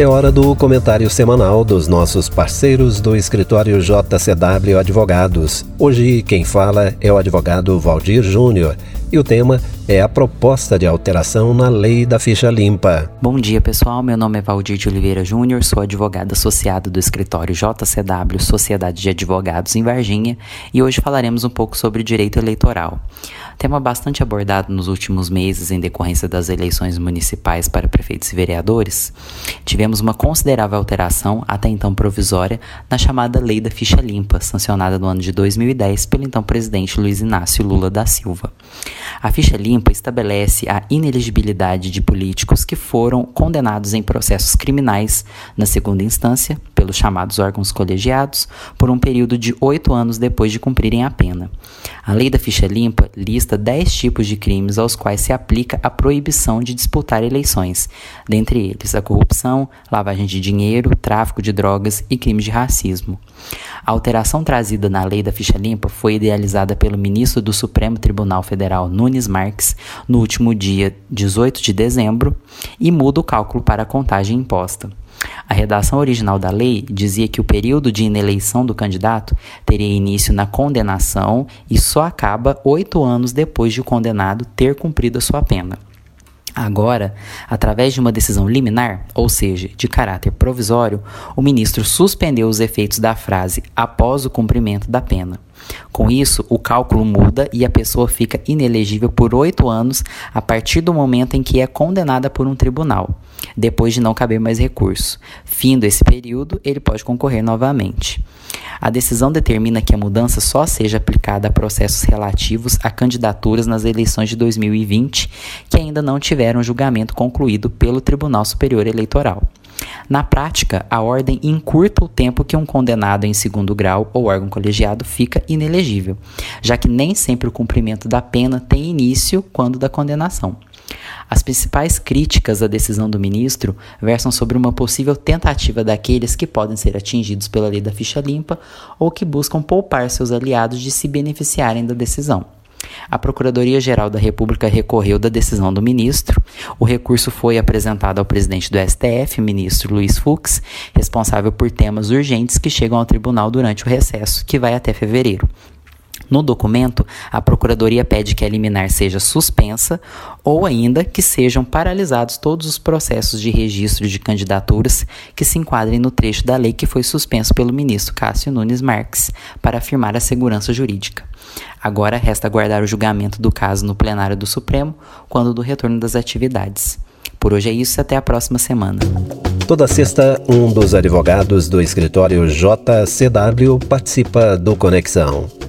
É hora do comentário semanal dos nossos parceiros do escritório JCW Advogados. Hoje quem fala é o advogado Valdir Júnior e o tema é a proposta de alteração na lei da ficha limpa. Bom dia, pessoal. Meu nome é Valdir de Oliveira Júnior, sou advogado associado do escritório JCW Sociedade de Advogados em Varginha e hoje falaremos um pouco sobre direito eleitoral. Tema bastante abordado nos últimos meses em decorrência das eleições municipais para prefeitos e vereadores, tivemos uma considerável alteração, até então provisória, na chamada Lei da Ficha Limpa, sancionada no ano de 2010 pelo então presidente Luiz Inácio Lula da Silva. A ficha limpa estabelece a ineligibilidade de políticos que foram condenados em processos criminais na segunda instância, pelos chamados órgãos colegiados, por um período de oito anos depois de cumprirem a pena. A lei da ficha limpa lista dez tipos de crimes aos quais se aplica a proibição de disputar eleições, dentre eles a corrupção, lavagem de dinheiro, tráfico de drogas e crimes de racismo. A alteração trazida na lei da ficha limpa foi idealizada pelo ministro do Supremo Tribunal Federal, Nunes Marques, no último dia 18 de dezembro e muda o cálculo para a contagem imposta. A redação original da lei dizia que o período de ineleição do candidato teria início na condenação e só acaba oito anos depois de o condenado ter cumprido a sua pena. Agora, através de uma decisão liminar, ou seja, de caráter provisório, o ministro suspendeu os efeitos da frase após o cumprimento da pena. Com isso, o cálculo muda e a pessoa fica inelegível por oito anos a partir do momento em que é condenada por um tribunal, depois de não caber mais recurso. Findo esse período, ele pode concorrer novamente. A decisão determina que a mudança só seja aplicada a processos relativos a candidaturas nas eleições de 2020 que ainda não tiveram julgamento concluído pelo Tribunal Superior Eleitoral. Na prática, a ordem encurta o tempo que um condenado em segundo grau ou órgão colegiado fica inelegível, já que nem sempre o cumprimento da pena tem início quando da condenação. As principais críticas à decisão do ministro versam sobre uma possível tentativa daqueles que podem ser atingidos pela lei da ficha limpa ou que buscam poupar seus aliados de se beneficiarem da decisão. A Procuradoria-Geral da República recorreu da decisão do ministro. O recurso foi apresentado ao presidente do STF, ministro Luiz Fux, responsável por temas urgentes que chegam ao tribunal durante o recesso, que vai até fevereiro. No documento, a Procuradoria pede que a liminar seja suspensa ou ainda que sejam paralisados todos os processos de registro de candidaturas que se enquadrem no trecho da lei que foi suspenso pelo ministro Cássio Nunes Marques para afirmar a segurança jurídica. Agora resta aguardar o julgamento do caso no plenário do Supremo quando do retorno das atividades. Por hoje é isso e até a próxima semana. Toda sexta, um dos advogados do escritório JCW participa do Conexão.